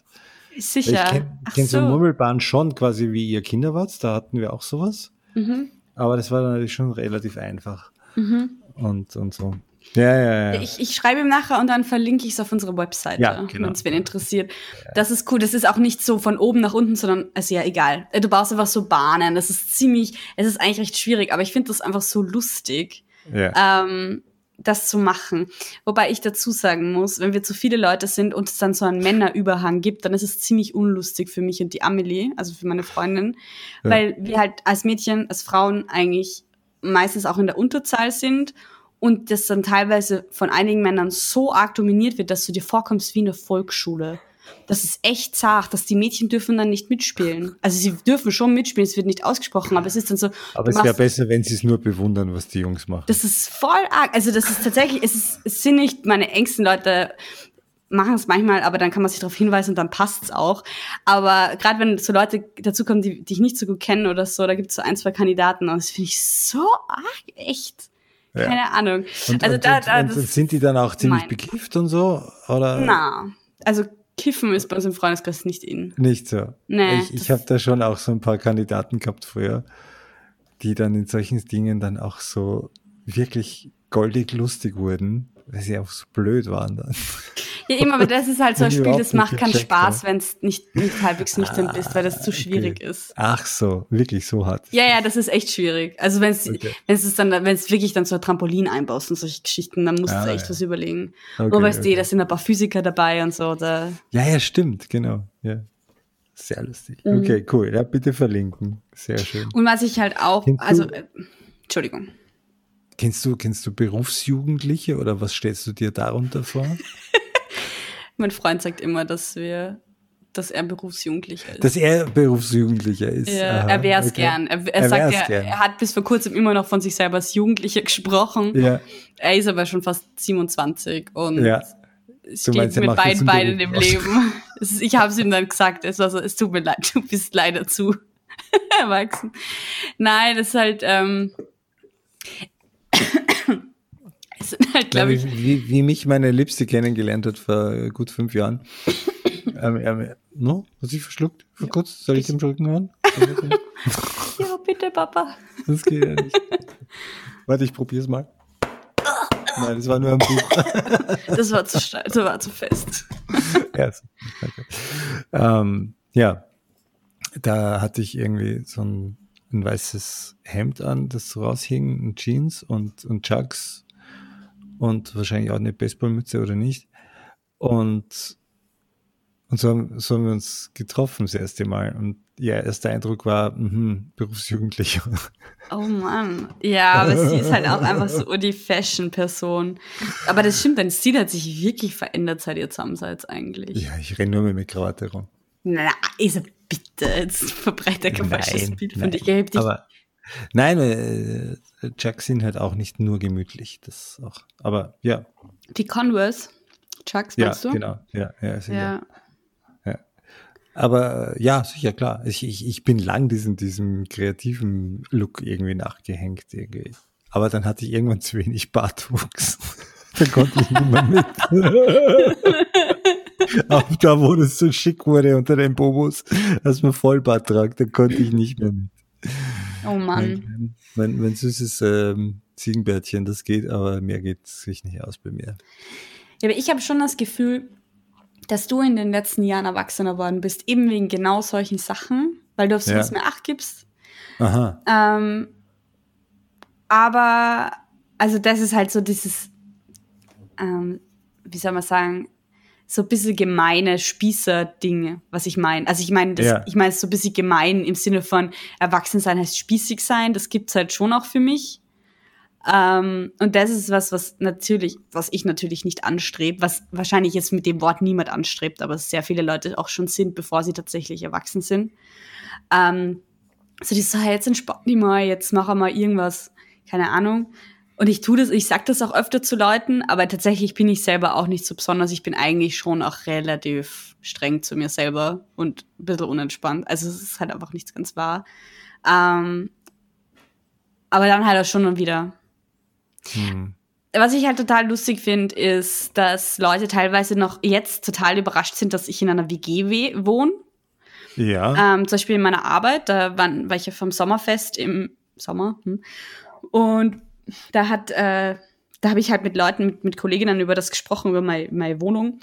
Speaker 1: Sicher.
Speaker 2: Ich kenne kenn so
Speaker 1: so.
Speaker 2: Murmelbahn schon quasi wie ihr Kinder wart. Da hatten wir auch sowas.
Speaker 1: Mhm.
Speaker 2: Aber das war dann natürlich schon relativ einfach. Und, und so. Ja, ja, ja.
Speaker 1: Ich, ich schreibe ihm nachher und dann verlinke ich es auf unsere Webseite,
Speaker 2: Ja, genau.
Speaker 1: wenn es wen interessiert. Das ist cool. Das ist auch nicht so von oben nach unten, sondern, also ja, egal. Du baust einfach so Bahnen. Das ist ziemlich, es ist eigentlich recht schwierig, aber ich finde das einfach so lustig.
Speaker 2: ja.
Speaker 1: ähm, das zu machen. Wobei ich dazu sagen muss, wenn wir zu viele Leute sind und es dann so einen Männerüberhang gibt, dann ist es ziemlich unlustig für mich und die Amelie, also für meine Freundin,
Speaker 2: Ja.
Speaker 1: weil wir halt als Mädchen, als Frauen eigentlich meistens auch in der Unterzahl sind und das dann teilweise von einigen Männern so arg dominiert wird, dass du dir vorkommst wie in der Volksschule. Das ist echt zart, dass die Mädchen dürfen dann nicht mitspielen. Also sie dürfen schon mitspielen, es wird nicht ausgesprochen, aber es ist dann so.
Speaker 2: Aber es wäre besser, wenn sie es nur bewundern, was die Jungs machen.
Speaker 1: das ist voll arg. Also das ist tatsächlich, es, ist, es sind nicht meine engsten Leute machen es manchmal, aber dann kann man sich darauf hinweisen und dann passt's auch. Aber gerade wenn so Leute dazukommen, die, die ich nicht so gut kenne oder so, da gibt es so ein, zwei Kandidaten und das finde ich so arg, echt.
Speaker 2: Ja.
Speaker 1: Keine Ahnung.
Speaker 2: Und,
Speaker 1: also
Speaker 2: und,
Speaker 1: da, da,
Speaker 2: und sind die dann auch ziemlich
Speaker 1: mein-
Speaker 2: bekifft und so? Oder
Speaker 1: na, also Kiffen ist bei uns im Freundeskreis nicht in.
Speaker 2: nicht so?
Speaker 1: Nee,
Speaker 2: ich ich habe da schon auch so ein paar Kandidaten gehabt früher, die dann in solchen Dingen dann auch so wirklich goldig lustig wurden, weil sie auch so blöd waren dann. <laughs>
Speaker 1: Ja, immer, aber das ist halt so ein Spiel, das macht keinen Spaß, wenn es nicht, nicht halbwegs nüchtern bist, weil das zu
Speaker 2: Ah,
Speaker 1: schwierig
Speaker 2: okay.
Speaker 1: ist.
Speaker 2: Ach so, wirklich so hart.
Speaker 1: Ja, ja, das ist echt schwierig. Also wenn es
Speaker 2: Okay.
Speaker 1: es dann wenn es wirklich dann so ein Trampolin einbaust und solche Geschichten, dann musst
Speaker 2: Ah,
Speaker 1: du echt
Speaker 2: ja.
Speaker 1: was überlegen.
Speaker 2: Okay,
Speaker 1: Nur weißt du,
Speaker 2: okay.
Speaker 1: da sind ein paar Physiker dabei und so. Da.
Speaker 2: Ja, ja, stimmt, genau. Ja. Sehr lustig.
Speaker 1: Mhm.
Speaker 2: Okay, cool. Ja, bitte verlinken. Sehr schön.
Speaker 1: Und was ich halt auch,
Speaker 2: du-
Speaker 1: also äh, Entschuldigung.
Speaker 2: Kennst du, kennst du Berufsjugendliche oder was stellst du dir darunter vor? <laughs>
Speaker 1: Mein Freund sagt immer, dass wir, dass er Berufsjugendlicher ist.
Speaker 2: Dass er Berufsjugendlicher ist.
Speaker 1: ja,
Speaker 2: Aha,
Speaker 1: er wär's
Speaker 2: okay.
Speaker 1: gern. Er, er,
Speaker 2: Er
Speaker 1: sagt, er,
Speaker 2: gern.
Speaker 1: er hat bis vor kurzem immer noch von sich selber als Jugendlicher <laughs> gesprochen.
Speaker 2: Ja,
Speaker 1: Er ist aber schon fast 27 und
Speaker 2: ja.
Speaker 1: es steht
Speaker 2: meinst,
Speaker 1: mit beiden
Speaker 2: einen
Speaker 1: Beinen im. Leben. <laughs> Es ich habe es ihm dann gesagt, es, war so, es tut mir leid, <laughs> du bist leider zu erwachsen. Nein, das ist halt, ähm, es <laughs> halt, glaube ich,
Speaker 2: wie, wie, mich meine Liebste kennengelernt hat vor gut fünf Jahren. <laughs> ähm, ähm, no? Hast du dich verschluckt? Vor kurz? Soll ich dem Schlucken hören? <laughs>
Speaker 1: ja, bitte, Papa.
Speaker 2: Das geht ja nicht. Warte, ich probier's mal. Nein, das war nur ein Buch.
Speaker 1: Das war zu steil, das war zu fest.
Speaker 2: ja, so. okay. ähm, ja, da hatte ich irgendwie so ein, ein weißes Hemd an, das so raushing, und Jeans und, und Chucks und wahrscheinlich auch eine Baseballmütze oder nicht. Und, und so, haben, so haben wir uns getroffen das erste Mal. Und ja, erster Eindruck war, mhm, Berufsjugendlicher. <laughs>
Speaker 1: Oh Mann. Ja, aber sie ist halt auch einfach so die Fashion-Person. Aber das stimmt, dein Stil hat sich wirklich verändert, seit ihr zusammen seid eigentlich.
Speaker 2: Ja, ich renne nur mit, mit Krawatte rum.
Speaker 1: Na, Isa, bitte, jetzt verbreitet kein falsches Bild von
Speaker 2: nein.
Speaker 1: dich. Ich dich
Speaker 2: Aber nein, äh, Chucks sind halt auch nicht nur gemütlich. Das auch. Aber ja,
Speaker 1: die Converse, Chucks,
Speaker 2: ja,
Speaker 1: meinst du?
Speaker 2: genau. Ja, ja, sicher.
Speaker 1: Ja.
Speaker 2: Aber äh, ja, sicher, klar. Ich, ich, ich bin lang diesem, diesem kreativen Look irgendwie nachgehängt. Irgendwie. Aber dann hatte ich irgendwann zu wenig Bartwuchs. <laughs> dann konnte ich nicht mehr mit. <laughs> Auch da, wo das so schick wurde unter den Bobos, dass man Vollbart tragt, dann konnte ich nicht mehr mit.
Speaker 1: Oh Mann.
Speaker 2: Mein, mein, süßes ähm, Ziegenbärtchen, das geht, aber mehr geht sich nicht aus bei mir.
Speaker 1: Ja, aber ich habe schon das Gefühl, dass du in den letzten Jahren erwachsener worden bist, eben wegen genau solchen Sachen, weil du auf sowas
Speaker 2: Ja.
Speaker 1: mehr Acht gibst.
Speaker 2: Aha.
Speaker 1: Ähm, aber, also das ist halt so dieses, ähm, wie soll man sagen, so ein bisschen gemeine Spießer-Dinge, was ich meine. Also ich meine,
Speaker 2: Ja.
Speaker 1: ich meine es so ein bisschen gemein im Sinne von Erwachsensein heißt spießig sein, das gibt's halt schon auch für mich. Ähm, und das ist was, was natürlich, was ich natürlich nicht anstrebe, was wahrscheinlich jetzt mit dem Wort niemand anstrebt, aber sehr viele Leute auch schon sind, bevor sie tatsächlich erwachsen sind. Ähm, so die so, hey, jetzt entspann dich mal, jetzt mach mal irgendwas, keine Ahnung. Und ich tue das, ich sag das auch öfter zu Leuten, aber tatsächlich bin ich selber auch nicht so besonders. Ich bin eigentlich schon auch relativ streng zu mir selber und ein bisschen unentspannt. Also es ist halt einfach nichts ganz wahr. Ähm, aber dann halt auch schon und wieder. Hm. Was ich halt total lustig finde, ist, dass Leute teilweise noch jetzt total überrascht sind, dass ich in einer WG wohne. Ja. Ähm, zum Beispiel in meiner Arbeit, da war, war ich ja vom Sommerfest im Sommer. Hm. Und da hat, äh, da habe ich halt mit Leuten, mit, mit Kolleginnen über das gesprochen, über meine, meine Wohnung.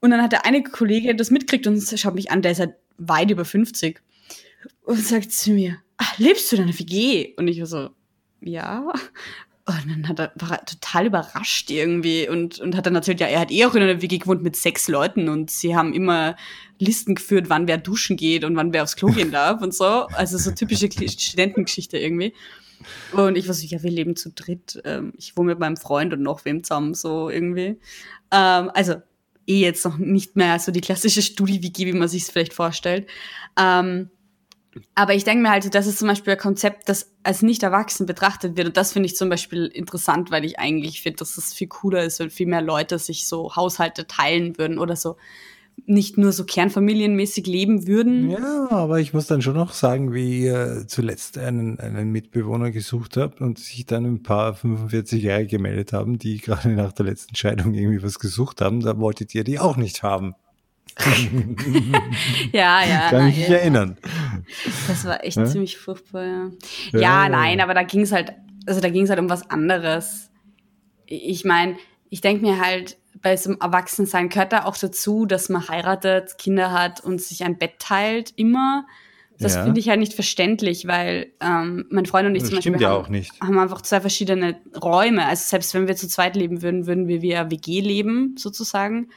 Speaker 1: Und dann hat der eine Kollege das mitkriegt und schaut mich an, der ist halt weit über 50 und sagt zu mir, ach, lebst du in einer WG? Und ich war so, ja. Und dann hat er, war er total überrascht irgendwie und, und hat dann erzählt, ja, er hat eh auch in einer WG gewohnt mit sechs Leuten und sie haben immer Listen geführt, wann wer duschen geht und wann wer aufs Klo gehen darf und so. Also so typische Studentengeschichte irgendwie. Und ich war so, ja, wir leben zu dritt. Ähm, ich wohne mit meinem Freund und noch wem zusammen, so irgendwie. Ähm, also eh jetzt noch nicht mehr so die klassische Studi-WG, wie man sich es vielleicht vorstellt. Ähm, aber ich denke mir halt, das ist zum Beispiel ein Konzept, das als nicht erwachsen betrachtet wird. Und das finde ich zum Beispiel interessant, weil ich eigentlich finde, dass es viel cooler ist, wenn viel mehr Leute sich so Haushalte teilen würden oder so nicht nur so kernfamilienmäßig leben würden.
Speaker 2: Ja, aber ich muss dann schon noch sagen, wie ihr zuletzt einen, einen Mitbewohner gesucht habt und sich dann ein paar 45 Jahre gemeldet haben, die gerade nach der letzten Scheidung irgendwie was gesucht haben, da wolltet ihr die auch nicht haben. <laughs>
Speaker 1: ja, ja.
Speaker 2: Kann ich mich ja. erinnern.
Speaker 1: Das war echt ja? ziemlich furchtbar, ja. Ja, ja nein, aber da ging es halt, also da ging es halt um was anderes. Ich meine, ich denke mir halt, bei so einem Erwachsensein gehört da auch dazu, dass man heiratet, Kinder hat und sich ein Bett teilt, immer. Das ja. finde ich halt nicht verständlich, weil ähm, mein Freund und ich
Speaker 2: das
Speaker 1: zum
Speaker 2: Beispiel
Speaker 1: ja
Speaker 2: haben,
Speaker 1: haben, einfach zwei verschiedene Räume. Also selbst wenn wir zu zweit leben würden, würden wir wie ein WG leben, sozusagen.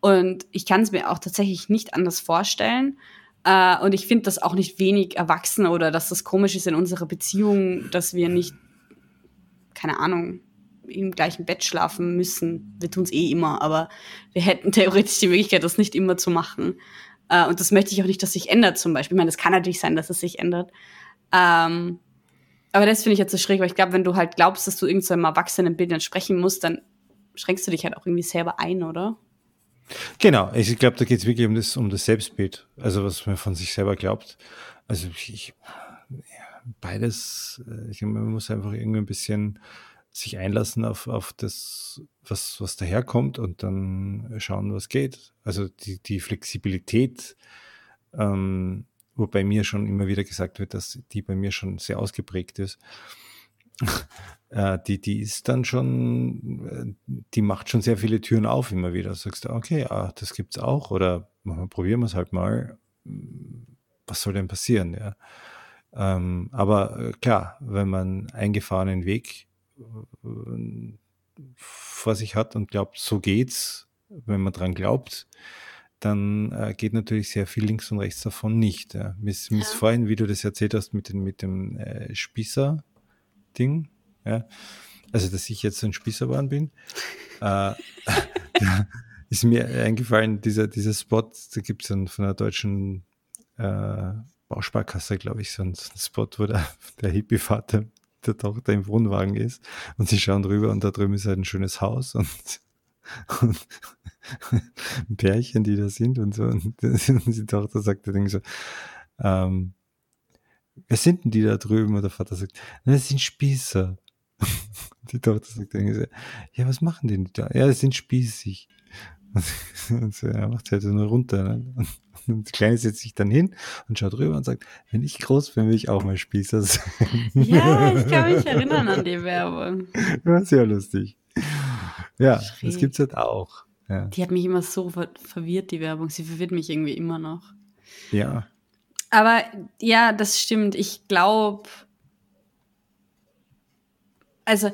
Speaker 1: Und ich kann es mir auch tatsächlich nicht anders vorstellen. Äh, und ich finde das auch nicht wenig erwachsen oder dass das komisch ist in unserer Beziehung, dass wir nicht, keine Ahnung, im gleichen Bett schlafen müssen. Wir tun es eh immer, aber wir hätten theoretisch die Möglichkeit, das nicht immer zu machen. Äh, und das möchte ich auch nicht, dass sich ändert zum Beispiel. Ich meine, es kann natürlich sein, dass es sich ändert. Ähm, aber das finde ich jetzt so schräg, weil ich glaube, wenn du halt glaubst, dass du irgendeinem so Erwachsenenbild entsprechen musst, dann schränkst du dich halt auch irgendwie selber ein, oder?
Speaker 2: Genau, ich glaube, da geht es wirklich um das, um das Selbstbild, also was man von sich selber glaubt. Also ich, beides, äh, ich man muss einfach irgendwie ein bisschen sich einlassen auf, auf das, was, was daherkommt und dann schauen, was geht. Also die, die Flexibilität, ähm, wo bei mir schon immer wieder gesagt wird, dass die bei mir schon sehr ausgeprägt ist, <laughs> äh, die, die ist dann schon, äh, die macht schon sehr viele Türen auf immer wieder. Sagst du, okay, ah, das gibt's auch oder probieren wir es halt mal. Was soll denn passieren? Ja? Ähm, aber äh, klar, wenn man eingefahrenen Weg vor sich hat und glaubt, so geht's, wenn man dran glaubt, dann äh, geht natürlich sehr viel links und rechts davon nicht. Ja. Mir ist, ja. vorhin, wie du das erzählt hast mit, den, mit dem äh, Spießer, Ding. Ja? Also, dass ich jetzt ein Spießerwahn bin. äh, <laughs> ist mir eingefallen, dieser, dieser Spot, da gibt es von einer deutschen äh, Bausparkasse, glaube ich, so einen, so einen Spot, wo der, der Hippie-Vater der Tochter im Wohnwagen ist und sie schauen drüber und da drüben ist halt ein schönes Haus und, und ein Pärchen, die da sind und so. Und die Tochter sagt dann so, ähm, wer sind denn die da drüben? Und der Vater sagt, das sind Spießer. <laughs> Die Tochter sagt irgendwie so, ja, was machen denn die da? Ja, das sind spießig. Und so, er macht halt nur runter. Ne? Und die Kleine setzt sich dann hin und schaut rüber und sagt, wenn ich groß bin, will ich auch mal Spießer sein.
Speaker 1: Ja, ich kann mich erinnern an die Werbung.
Speaker 2: War sehr lustig. Ja, Schräg. das gibt's halt auch. Ja.
Speaker 1: Die hat mich immer so verwirrt, die Werbung. Sie verwirrt mich irgendwie immer noch.
Speaker 2: Ja,
Speaker 1: aber ja, das stimmt. Ich glaube, also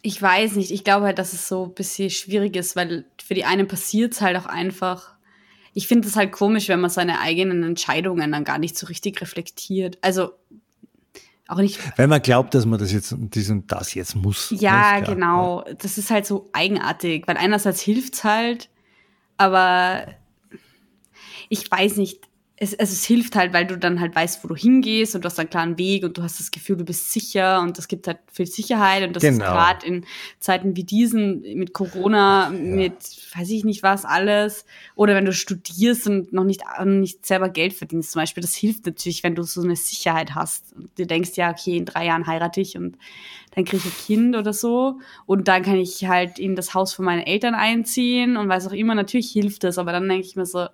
Speaker 1: ich weiß nicht, ich glaube halt, dass es so ein bisschen schwierig ist, weil für die einen passiert es halt auch einfach. Ich finde es halt komisch, wenn man seine eigenen Entscheidungen dann gar nicht so richtig reflektiert. Also auch nicht.
Speaker 2: Wenn man glaubt, dass man das jetzt dies und das jetzt muss.
Speaker 1: Ja, genau. Das ist halt so eigenartig, weil einerseits hilft es halt, aber ich weiß nicht es, also es hilft halt, weil du dann halt weißt, wo du hingehst und du hast einen klaren Weg und du hast das Gefühl, du bist sicher und das gibt halt viel Sicherheit und das genau. ist gerade in Zeiten wie diesen mit Corona, ja. mit weiß ich nicht was alles oder wenn du studierst und noch nicht, nicht selber Geld verdienst zum Beispiel, das hilft natürlich, wenn du so eine Sicherheit hast. Und du denkst ja, okay, in drei Jahren heirate ich und dann kriege ich ein Kind oder so und dann kann ich halt in das Haus von meinen Eltern einziehen und weiß auch immer, natürlich hilft das, aber dann denke ich mir so,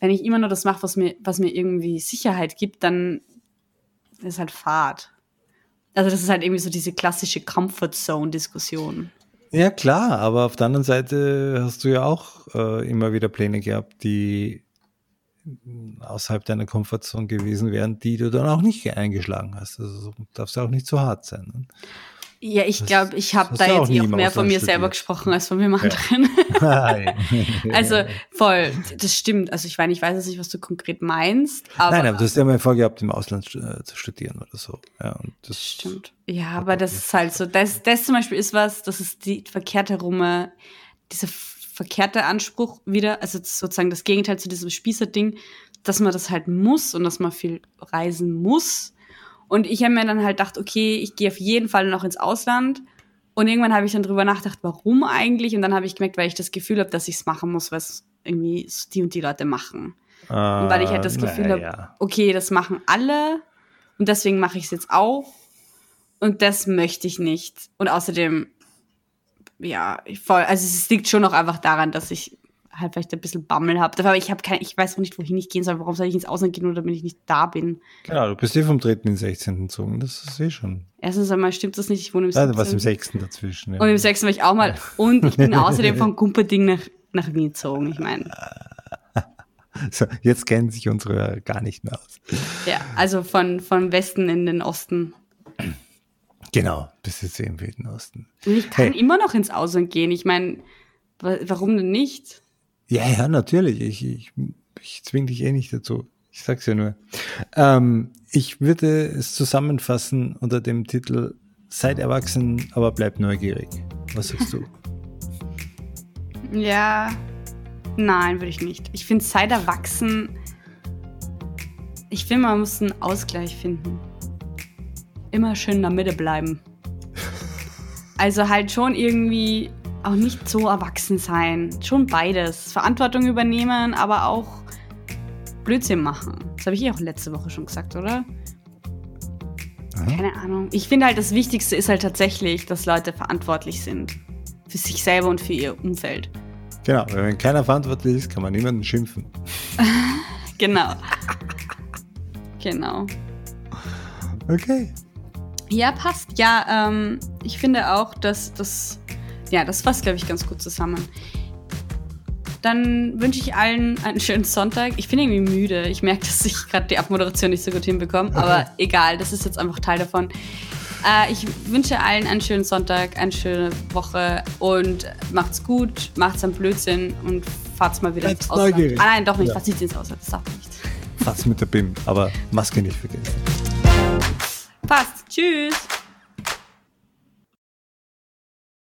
Speaker 1: wenn ich immer nur das mache, was mir, was mir irgendwie Sicherheit gibt, dann ist halt Fahrt. Also das ist halt irgendwie so diese klassische Comfort Zone Diskussion.
Speaker 2: Ja klar, aber auf der anderen Seite hast du ja auch äh, immer wieder Pläne gehabt, die außerhalb deiner Comfortzone gewesen wären, die du dann auch nicht eingeschlagen hast. Also darfst du auch nicht zu hart sein. Ne?
Speaker 1: Ja, ich glaube, ich habe da jetzt eh auch mehr von mir selber gesprochen als von mir anderen. <laughs> Ja. <laughs> also voll, das stimmt. Also ich meine, ich weiß jetzt nicht, was du konkret meinst.
Speaker 2: Aber Nein, aber du hast ja mal vorgehabt, im Ausland äh, zu studieren oder so. Ja, und das
Speaker 1: stimmt. Ja, aber das ist halt so. Das, das zum Beispiel ist was, das ist die verkehrte Rumme, dieser verkehrte Anspruch wieder, also sozusagen das Gegenteil zu diesem Spießer-Ding, dass man das halt muss und dass man viel reisen muss und ich habe mir dann halt gedacht, okay, ich gehe auf jeden Fall noch ins Ausland. Und irgendwann habe ich dann drüber nachgedacht, warum eigentlich? Und dann habe ich gemerkt, weil ich das Gefühl habe, dass ich es machen muss, was irgendwie die und die Leute machen. Uh, und weil ich halt das Gefühl naja. habe, okay, das machen alle und deswegen mache ich es jetzt auch. Und das möchte ich nicht. Und außerdem, ja, voll, also es liegt schon noch einfach daran, dass ich halt vielleicht ein bisschen Bammel habe. Aber ich habe keine, ich weiß auch nicht, wohin ich gehen soll. Warum soll ich ins Ausland gehen, oder wenn ich nicht da bin?
Speaker 2: Genau, du bist eh vom 3. in den 16. gezogen. Das ist eh schon.
Speaker 1: Erstens einmal stimmt das nicht. Ich wohne im
Speaker 2: 6. Also was im 6. dazwischen.
Speaker 1: Ja. Und im 6. war ich auch mal. Und ich bin <laughs> außerdem vom Gumperding nach, nach Wien gezogen. Ich meine. <laughs>
Speaker 2: So, jetzt kennen sich unsere gar nicht mehr aus.
Speaker 1: Ja, also von, von Westen in den Osten.
Speaker 2: Genau, bis jetzt im Wilden Osten.
Speaker 1: Und ich kann hey. immer noch ins Ausland gehen. Ich meine, warum denn nicht?
Speaker 2: Ja, ja, natürlich. Ich, ich, ich zwinge dich eh nicht dazu. Ich sag's ja nur. Ähm, ich würde es zusammenfassen unter dem Titel Seid erwachsen, aber bleib neugierig. Was sagst du? <laughs>
Speaker 1: ja, nein, würde ich nicht. Ich finde, seid erwachsen. Ich finde, man muss einen Ausgleich finden. Immer schön in der Mitte bleiben. Also halt schon irgendwie auch nicht so erwachsen sein. Schon beides. Verantwortung übernehmen, aber auch Blödsinn machen. Das habe ich eh auch letzte Woche schon gesagt, oder? Aha. Keine Ahnung. Ich finde halt, das Wichtigste ist halt tatsächlich, dass Leute verantwortlich sind. Für sich selber und für ihr Umfeld.
Speaker 2: Genau, wenn keiner verantwortlich ist, kann man niemanden schimpfen. <laughs>
Speaker 1: genau. genau.
Speaker 2: Okay.
Speaker 1: Ja, passt. Ja, ähm, ich finde auch, dass das ja, das fasst, glaube ich, ganz gut zusammen. Dann wünsche ich allen einen schönen Sonntag. Ich bin irgendwie müde. Ich merke, dass ich gerade die Abmoderation nicht so gut hinbekomme. Aber egal, das ist jetzt einfach Teil davon. Äh, ich wünsche allen einen schönen Sonntag, eine schöne Woche und macht's gut, macht's am Blödsinn und fahrt's mal wieder
Speaker 2: Bleib's ins Ausland. Neugierig.
Speaker 1: Ah nein, doch nicht, ja. fahrt's nicht ins Ausland, das darf nicht.
Speaker 2: Fahrt's mit der BIM, aber Maske nicht vergessen.
Speaker 1: Passt. Tschüss.